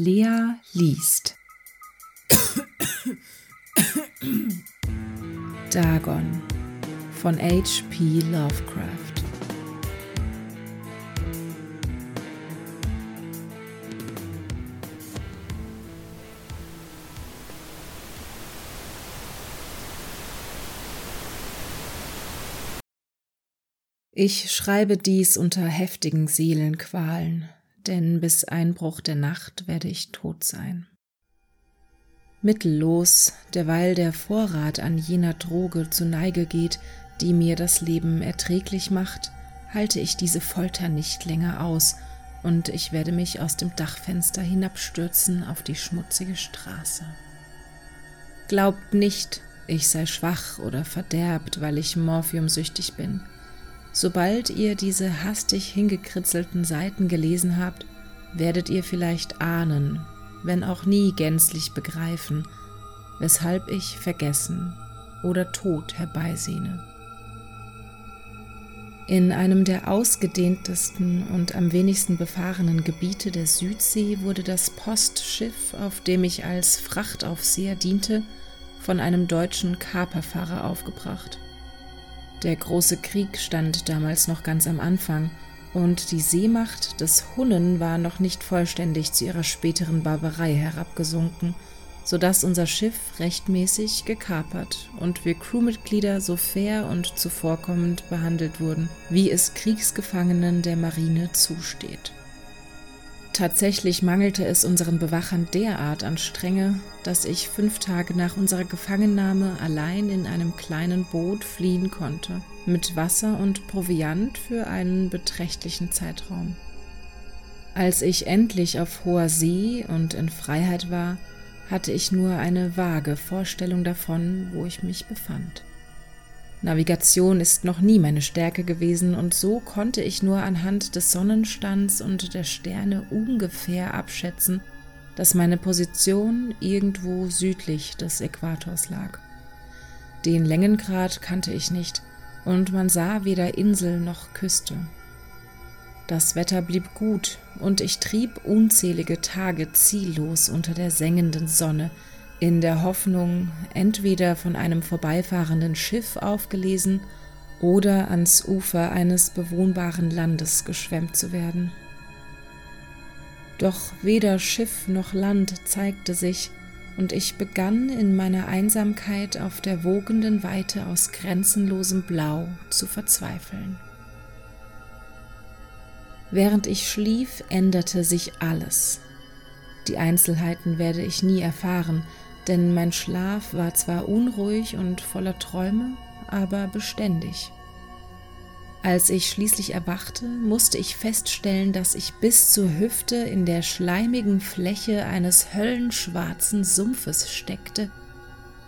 Lea liest. Dagon von H.P. Lovecraft. Ich schreibe dies unter heftigen Seelenqualen, denn bis Einbruch der Nacht werde ich tot sein. Mittellos, derweil der Vorrat an jener Droge zu Neige geht, die mir das Leben erträglich macht, halte ich diese Folter nicht länger aus, und ich werde mich aus dem Dachfenster hinabstürzen auf die schmutzige Straße. Glaubt nicht, ich sei schwach oder verderbt, weil ich morphiumsüchtig bin. Sobald ihr diese hastig hingekritzelten Seiten gelesen habt, werdet ihr vielleicht ahnen, wenn auch nie gänzlich begreifen, weshalb ich vergessen oder tot herbeisehne. In einem der ausgedehntesten und am wenigsten befahrenen Gebiete der Südsee wurde das Postschiff, auf dem ich als Frachtaufseher diente, von einem deutschen Kaperfahrer aufgebracht. Der große Krieg stand damals noch ganz am Anfang, und die Seemacht des Hunnen war noch nicht vollständig zu ihrer späteren Barbarei herabgesunken, so dass unser Schiff rechtmäßig gekapert und wir Crewmitglieder so fair und zuvorkommend behandelt wurden, wie es Kriegsgefangenen der Marine zusteht. Tatsächlich mangelte es unseren Bewachern derart an Strenge, dass ich fünf Tage nach unserer Gefangennahme allein in einem kleinen Boot fliehen konnte, mit Wasser und Proviant für einen beträchtlichen Zeitraum. Als ich endlich auf hoher See und in Freiheit war, hatte ich nur eine vage Vorstellung davon, wo ich mich befand. Navigation ist noch nie meine Stärke gewesen und so konnte ich nur anhand des Sonnenstands und der Sterne ungefähr abschätzen, dass meine Position irgendwo südlich des Äquators lag. Den Längengrad kannte ich nicht und man sah weder Insel noch Küste. Das Wetter blieb gut und ich trieb unzählige Tage ziellos unter der sengenden Sonne, in der Hoffnung, entweder von einem vorbeifahrenden Schiff aufgelesen oder ans Ufer eines bewohnbaren Landes geschwemmt zu werden. Doch weder Schiff noch Land zeigte sich, und ich begann in meiner Einsamkeit auf der wogenden Weite aus grenzenlosem Blau zu verzweifeln. Während ich schlief, änderte sich alles. Die Einzelheiten werde ich nie erfahren, denn mein Schlaf war zwar unruhig und voller Träume, aber beständig. Als ich schließlich erwachte, musste ich feststellen, dass ich bis zur Hüfte in der schleimigen Fläche eines höllenschwarzen Sumpfes steckte,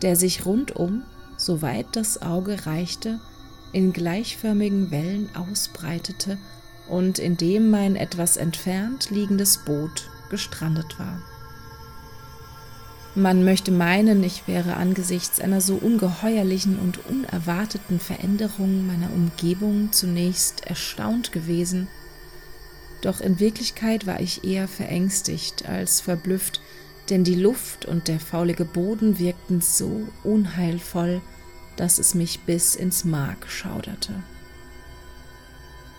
der sich rundum, soweit das Auge reichte, in gleichförmigen Wellen ausbreitete und in dem mein etwas entfernt liegendes Boot gestrandet war. Man möchte meinen, ich wäre angesichts einer so ungeheuerlichen und unerwarteten Veränderung meiner Umgebung zunächst erstaunt gewesen, doch in Wirklichkeit war ich eher verängstigt als verblüfft, denn die Luft und der faulige Boden wirkten so unheilvoll, dass es mich bis ins Mark schauderte.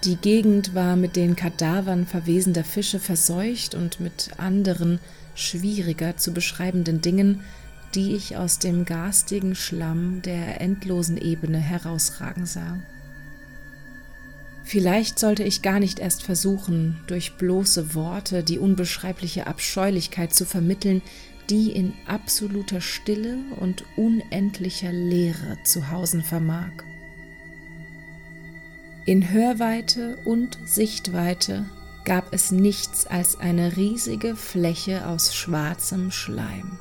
Die Gegend war mit den Kadavern verwesender Fische verseucht und mit anderen schwieriger zu beschreibenden Dingen, die ich aus dem garstigen Schlamm der endlosen Ebene herausragen sah. Vielleicht sollte ich gar nicht erst versuchen, durch bloße Worte die unbeschreibliche Abscheulichkeit zu vermitteln, die in absoluter Stille und unendlicher Leere zu hausen vermag. In Hörweite und Sichtweite gab es nichts als eine riesige Fläche aus schwarzem Schleim.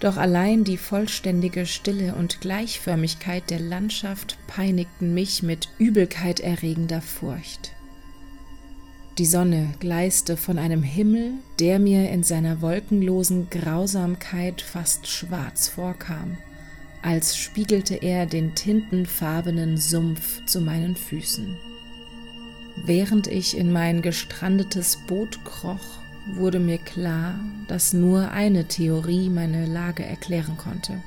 Doch allein die vollständige Stille und Gleichförmigkeit der Landschaft peinigten mich mit übelkeit erregender Furcht. Die Sonne gleiste von einem Himmel, der mir in seiner wolkenlosen Grausamkeit fast schwarz vorkam, als spiegelte er den tintenfarbenen Sumpf zu meinen Füßen. Während ich in mein gestrandetes Boot kroch, wurde mir klar, dass nur eine Theorie meine Lage erklären konnte.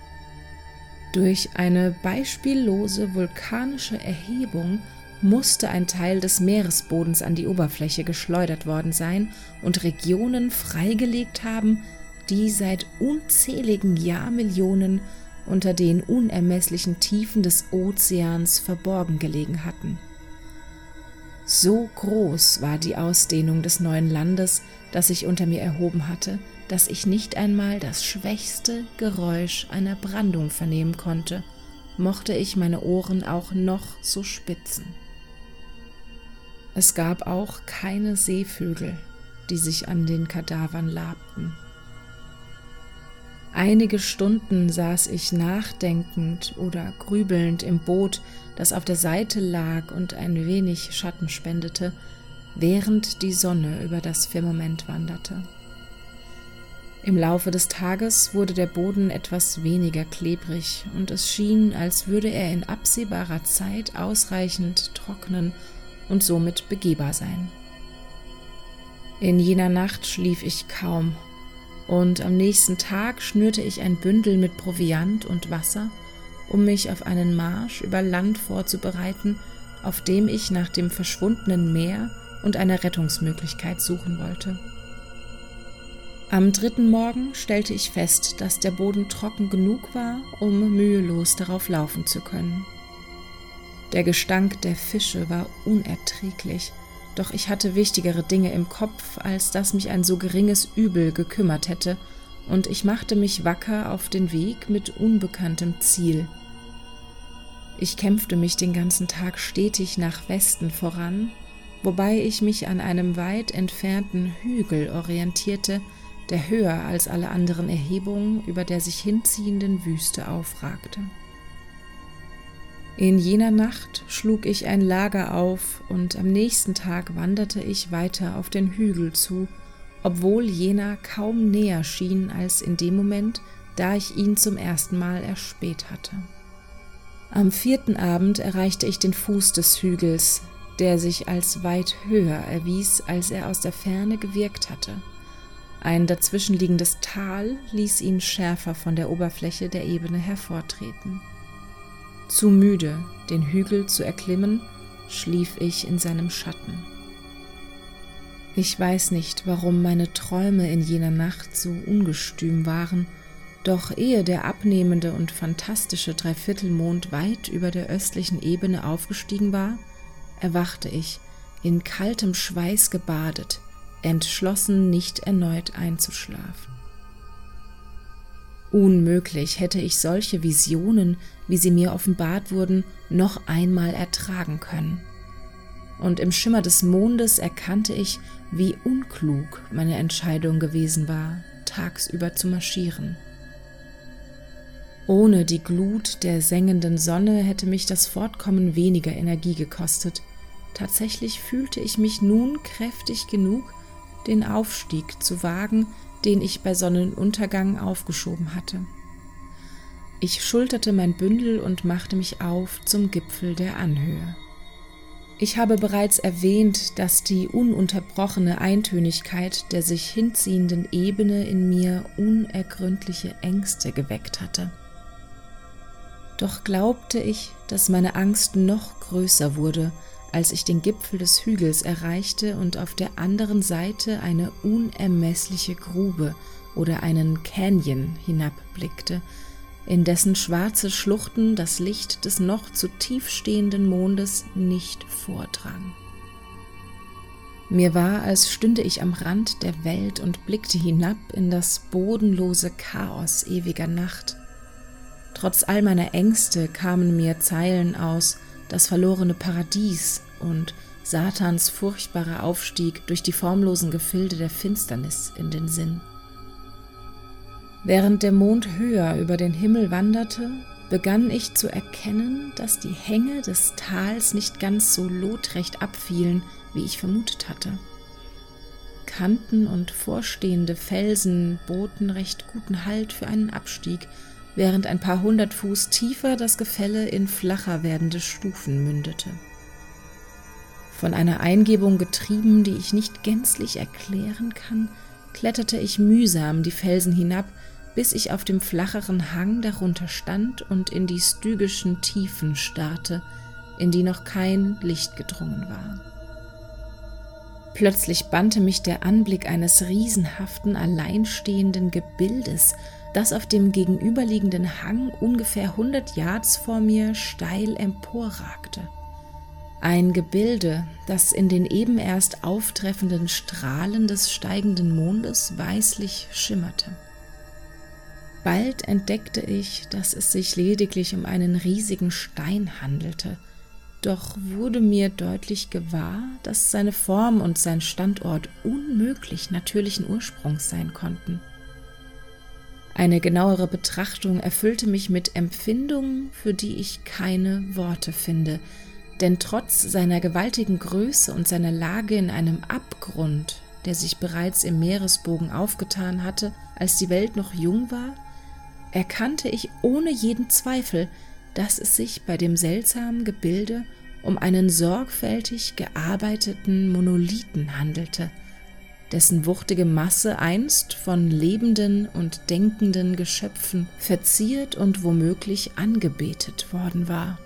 Durch eine beispiellose vulkanische Erhebung musste ein Teil des Meeresbodens an die Oberfläche geschleudert worden sein und Regionen freigelegt haben, die seit unzähligen Jahrmillionen unter den unermesslichen Tiefen des Ozeans verborgen gelegen hatten. So groß war die Ausdehnung des neuen Landes, das sich unter mir erhoben hatte, dass ich nicht einmal das schwächste Geräusch einer Brandung vernehmen konnte, mochte ich meine Ohren auch noch so spitzen. Es gab auch keine Seevögel, die sich an den Kadavern labten. Einige Stunden saß ich nachdenkend oder grübelnd im Boot, das auf der Seite lag und ein wenig Schatten spendete, während die Sonne über das Firmament wanderte. Im Laufe des Tages wurde der Boden etwas weniger klebrig und es schien, als würde er in absehbarer Zeit ausreichend trocknen und somit begehbar sein. In jener Nacht schlief ich kaum und am nächsten Tag schnürte ich ein Bündel mit Proviant und Wasser, um mich auf einen Marsch über Land vorzubereiten, auf dem ich nach dem verschwundenen Meer und einer Rettungsmöglichkeit suchen wollte. Am dritten Morgen stellte ich fest, dass der Boden trocken genug war, um mühelos darauf laufen zu können. Der Gestank der Fische war unerträglich, doch ich hatte wichtigere Dinge im Kopf, als dass mich ein so geringes Übel gekümmert hätte, und ich machte mich wacker auf den Weg mit unbekanntem Ziel. Ich kämpfte mich den ganzen Tag stetig nach Westen voran, wobei ich mich an einem weit entfernten Hügel orientierte, der höher als alle anderen Erhebungen über der sich hinziehenden Wüste aufragte. In jener Nacht schlug ich ein Lager auf und am nächsten Tag wanderte ich weiter auf den Hügel zu, obwohl jener kaum näher schien als in dem Moment, da ich ihn zum ersten Mal erspäht hatte. Am vierten Abend erreichte ich den Fuß des Hügels, der sich als weit höher erwies, als er aus der Ferne gewirkt hatte. Ein dazwischenliegendes Tal ließ ihn schärfer von der Oberfläche der Ebene hervortreten. Zu müde, den Hügel zu erklimmen, schlief ich in seinem Schatten. Ich weiß nicht, warum meine Träume in jener Nacht so ungestüm waren, doch ehe der abnehmende und fantastische Dreiviertelmond weit über der östlichen Ebene aufgestiegen war, erwachte ich, in kaltem Schweiß gebadet, entschlossen, nicht erneut einzuschlafen. Unmöglich hätte ich solche Visionen, wie sie mir offenbart wurden, noch einmal ertragen können. Und im Schimmer des Mondes erkannte ich, wie unklug meine Entscheidung gewesen war, tagsüber zu marschieren. Ohne die Glut der sengenden Sonne hätte mich das Fortkommen weniger Energie gekostet. Tatsächlich fühlte ich mich nun kräftig genug, den Aufstieg zu wagen, den ich bei Sonnenuntergang aufgeschoben hatte. Ich schulterte mein Bündel und machte mich auf zum Gipfel der Anhöhe. Ich habe bereits erwähnt, dass die ununterbrochene Eintönigkeit der sich hinziehenden Ebene in mir unergründliche Ängste geweckt hatte. Doch glaubte ich, dass meine Angst noch größer wurde, als ich den Gipfel des Hügels erreichte und auf der anderen Seite eine unermessliche Grube oder einen Canyon hinabblickte, in dessen schwarze Schluchten das Licht des noch zu tief stehenden Mondes nicht vordrang. Mir war, als stünde ich am Rand der Welt und blickte hinab in das bodenlose Chaos ewiger Nacht. Trotz all meiner Ängste kamen mir Zeilen aus, das verlorene Paradies und Satans furchtbarer Aufstieg durch die formlosen Gefilde der Finsternis in den Sinn. Während der Mond höher über den Himmel wanderte, begann ich zu erkennen, dass die Hänge des Tals nicht ganz so lotrecht abfielen, wie ich vermutet hatte. Kanten und vorstehende Felsen boten recht guten Halt für einen Abstieg, während ein paar hundert Fuß tiefer das Gefälle in flacher werdende Stufen mündete. Von einer Eingebung getrieben, die ich nicht gänzlich erklären kann, kletterte ich mühsam die Felsen hinab, bis ich auf dem flacheren Hang darunter stand und in die stygischen Tiefen starrte, in die noch kein Licht gedrungen war. Plötzlich bannte mich der Anblick eines riesenhaften, alleinstehenden Gebildes, das auf dem gegenüberliegenden Hang ungefähr 100 Yards vor mir steil emporragte. Ein Gebilde, das in den eben erst auftreffenden Strahlen des steigenden Mondes weißlich schimmerte. Bald entdeckte ich, dass es sich lediglich um einen riesigen Stein handelte, doch wurde mir deutlich gewahr, dass seine Form und sein Standort unmöglich natürlichen Ursprungs sein konnten. Eine genauere Betrachtung erfüllte mich mit Empfindungen, für die ich keine Worte finde, denn trotz seiner gewaltigen Größe und seiner Lage in einem Abgrund, der sich bereits im Meeresbogen aufgetan hatte, als die Welt noch jung war, erkannte ich ohne jeden Zweifel, dass es sich bei dem seltsamen Gebilde um einen sorgfältig gearbeiteten Monolithen handelte, dessen wuchtige Masse einst von lebenden und denkenden Geschöpfen verziert und womöglich angebetet worden war.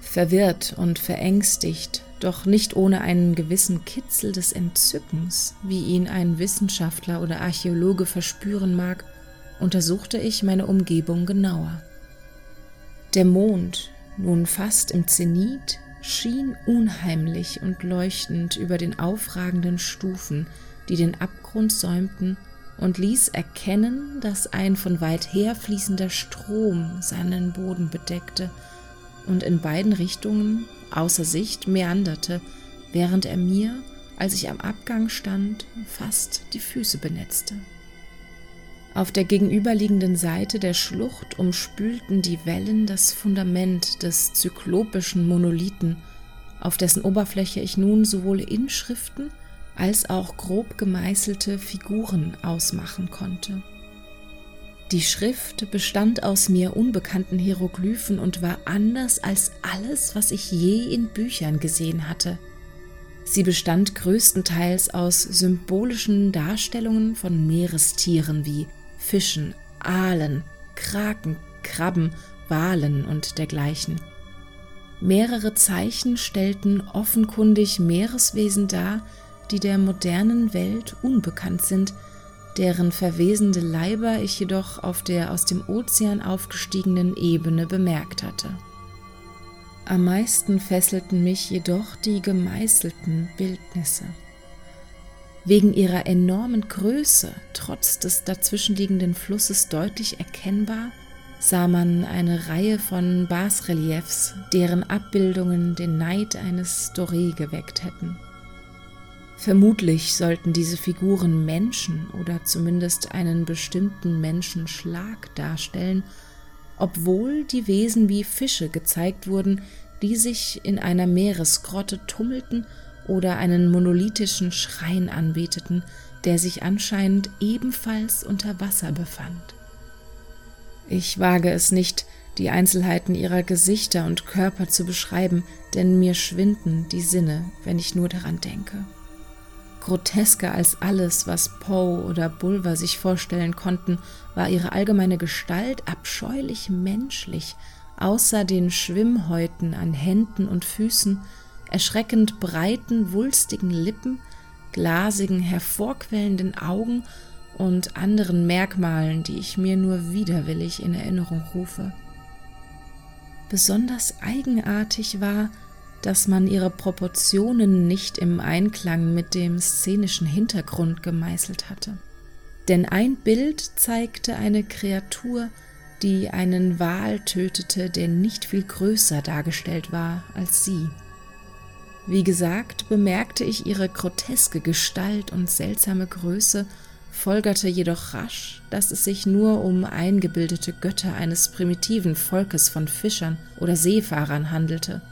Verwirrt und verängstigt, doch nicht ohne einen gewissen Kitzel des Entzückens, wie ihn ein Wissenschaftler oder Archäologe verspüren mag, untersuchte ich meine Umgebung genauer. Der Mond, nun fast im Zenit, schien unheimlich und leuchtend über den aufragenden Stufen, die den Abgrund säumten, und ließ erkennen, dass ein von weit her fließender Strom seinen Boden bedeckte und in beiden Richtungen außer Sicht meanderte, während er mir, als ich am Abgang stand, fast die Füße benetzte. Auf der gegenüberliegenden Seite der Schlucht umspülten die Wellen das Fundament des zyklopischen Monolithen, auf dessen Oberfläche ich nun sowohl Inschriften als auch grob gemeißelte Figuren ausmachen konnte. Die Schrift bestand aus mir unbekannten Hieroglyphen und war anders als alles, was ich je in Büchern gesehen hatte. Sie bestand größtenteils aus symbolischen Darstellungen von Meerestieren wie Fischen, Aalen, Kraken, Krabben, Walen und dergleichen. Mehrere Zeichen stellten offenkundig Meereswesen dar, die der modernen Welt unbekannt sind, deren verwesende Leiber ich jedoch auf der aus dem Ozean aufgestiegenen Ebene bemerkt hatte. Am meisten fesselten mich jedoch die gemeißelten Bildnisse. Wegen ihrer enormen Größe, trotz des dazwischenliegenden Flusses deutlich erkennbar, sah man eine Reihe von Basreliefs, deren Abbildungen den Neid eines Doré geweckt hätten. Vermutlich sollten diese Figuren Menschen oder zumindest einen bestimmten Menschenschlag darstellen, obwohl die Wesen wie Fische gezeigt wurden, die sich in einer Meeresgrotte tummelten oder einen monolithischen Schrein anbeteten, der sich anscheinend ebenfalls unter Wasser befand. Ich wage es nicht, die Einzelheiten ihrer Gesichter und Körper zu beschreiben, denn mir schwinden die Sinne, wenn ich nur daran denke. Grotesker als alles, was Poe oder Bulwer sich vorstellen konnten, war ihre allgemeine Gestalt abscheulich menschlich, außer den Schwimmhäuten an Händen und Füßen erschreckend breiten, wulstigen Lippen, glasigen, hervorquellenden Augen und anderen Merkmalen, die ich mir nur widerwillig in Erinnerung rufe. Besonders eigenartig war, dass man ihre Proportionen nicht im Einklang mit dem szenischen Hintergrund gemeißelt hatte. Denn ein Bild zeigte eine Kreatur, die einen Wal tötete, der nicht viel größer dargestellt war als sie. Wie gesagt, bemerkte ich ihre groteske Gestalt und seltsame Größe, folgerte jedoch rasch, dass es sich nur um eingebildete Götter eines primitiven Volkes von Fischern oder Seefahrern handelte,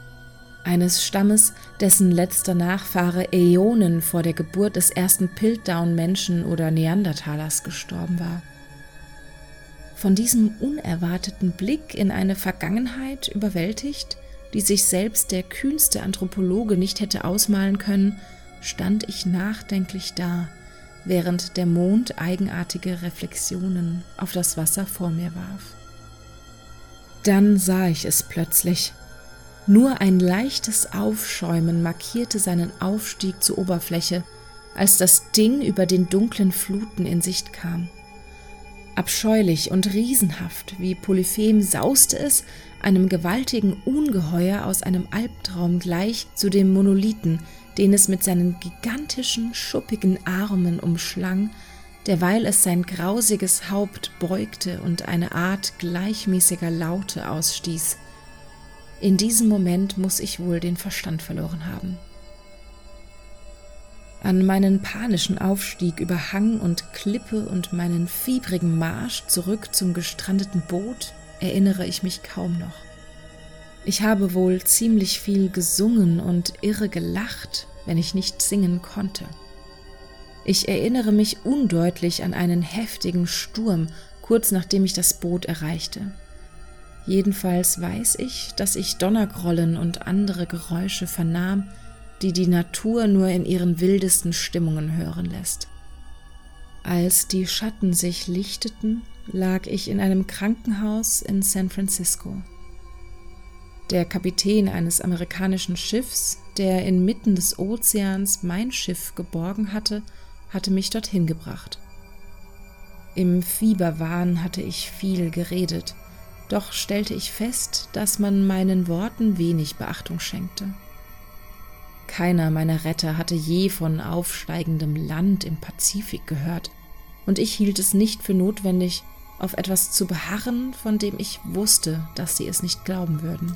eines Stammes, dessen letzter Nachfahre Äonen vor der Geburt des ersten Piltdown-Menschen oder Neandertalers gestorben war. Von diesem unerwarteten Blick in eine Vergangenheit überwältigt, die sich selbst der kühnste Anthropologe nicht hätte ausmalen können, stand ich nachdenklich da, während der Mond eigenartige Reflexionen auf das Wasser vor mir warf. Dann sah ich es plötzlich. Nur ein leichtes Aufschäumen markierte seinen Aufstieg zur Oberfläche, als das Ding über den dunklen Fluten in Sicht kam. Abscheulich und riesenhaft wie Polyphem sauste es, einem gewaltigen Ungeheuer aus einem Albtraum gleich, zu dem Monolithen, den es mit seinen gigantischen, schuppigen Armen umschlang, derweil es sein grausiges Haupt beugte und eine Art gleichmäßiger Laute ausstieß. In diesem Moment muss ich wohl den Verstand verloren haben. An meinen panischen Aufstieg über Hang und Klippe und meinen fiebrigen Marsch zurück zum gestrandeten Boot erinnere ich mich kaum noch. Ich habe wohl ziemlich viel gesungen und irre gelacht, wenn ich nicht singen konnte. Ich erinnere mich undeutlich an einen heftigen Sturm, kurz nachdem ich das Boot erreichte. Jedenfalls weiß ich, dass ich Donnergrollen und andere Geräusche vernahm, die die Natur nur in ihren wildesten Stimmungen hören lässt. Als die Schatten sich lichteten, lag ich in einem Krankenhaus in San Francisco. Der Kapitän eines amerikanischen Schiffs, der inmitten des Ozeans mein Schiff geborgen hatte, hatte mich dorthin gebracht. Im Fieberwahn hatte ich viel geredet, doch stellte ich fest, dass man meinen Worten wenig Beachtung schenkte. Keiner meiner Retter hatte je von aufsteigendem Land im Pazifik gehört, und ich hielt es nicht für notwendig, auf etwas zu beharren, von dem ich wusste, dass sie es nicht glauben würden.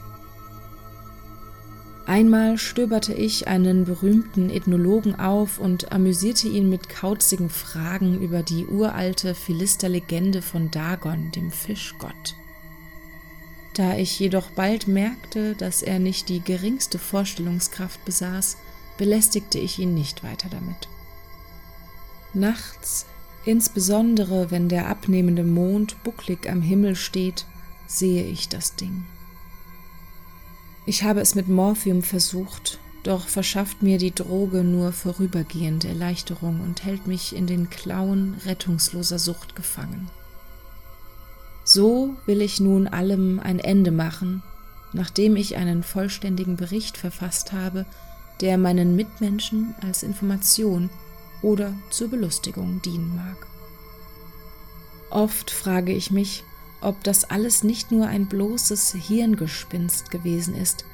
Einmal stöberte ich einen berühmten Ethnologen auf und amüsierte ihn mit kauzigen Fragen über die uralte Philisterlegende von Dagon, dem Fischgott. Da ich jedoch bald merkte, dass er nicht die geringste Vorstellungskraft besaß, belästigte ich ihn nicht weiter damit. Nachts, insbesondere wenn der abnehmende Mond bucklig am Himmel steht, sehe ich das Ding. Ich habe es mit Morphium versucht, doch verschafft mir die Droge nur vorübergehend Erleichterung und hält mich in den Klauen rettungsloser Sucht gefangen. So will ich nun allem ein Ende machen, nachdem ich einen vollständigen Bericht verfasst habe, der meinen Mitmenschen als Information oder zur Belustigung dienen mag. Oft frage ich mich, ob das alles nicht nur ein bloßes Hirngespinst gewesen ist,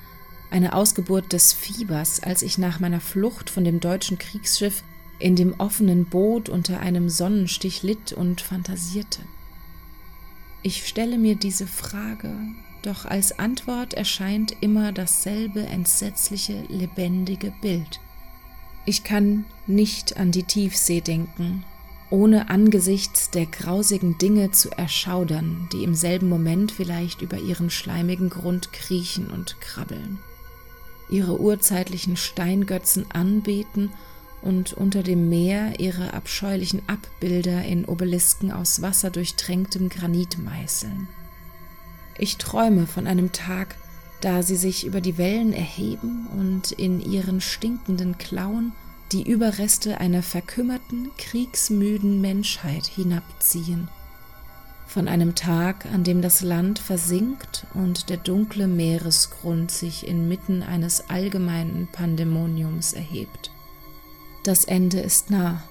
eine Ausgeburt des Fiebers, als ich nach meiner Flucht von dem deutschen Kriegsschiff in dem offenen Boot unter einem Sonnenstich litt und fantasierte. Ich stelle mir diese Frage, doch als Antwort erscheint immer dasselbe entsetzliche, lebendige Bild. Ich kann nicht an die Tiefsee denken, ohne angesichts der grausigen Dinge zu erschaudern, die im selben Moment vielleicht über ihren schleimigen Grund kriechen und krabbeln, ihre urzeitlichen Steingötzen anbeten und unter dem Meer ihre abscheulichen Abbilder in Obelisken aus wasserdurchtränktem Granit meißeln. Ich träume von einem Tag, da sie sich über die Wellen erheben und in ihren stinkenden Klauen die Überreste einer verkümmerten, kriegsmüden Menschheit hinabziehen. Von einem Tag, an dem das Land versinkt und der dunkle Meeresgrund sich inmitten eines allgemeinen Pandemoniums erhebt. Das Ende ist nah.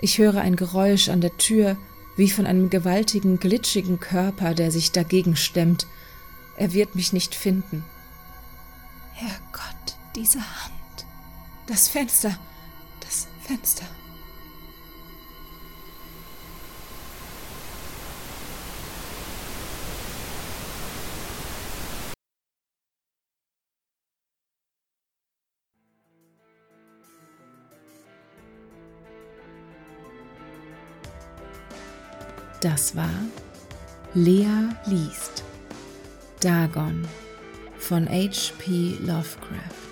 Ich höre ein Geräusch an der Tür, wie von einem gewaltigen, glitschigen Körper, der sich dagegen stemmt. Er wird mich nicht finden. Herrgott, diese Hand. Das Fenster. Das Fenster. Das war Lea liest Dagon von H.P. Lovecraft.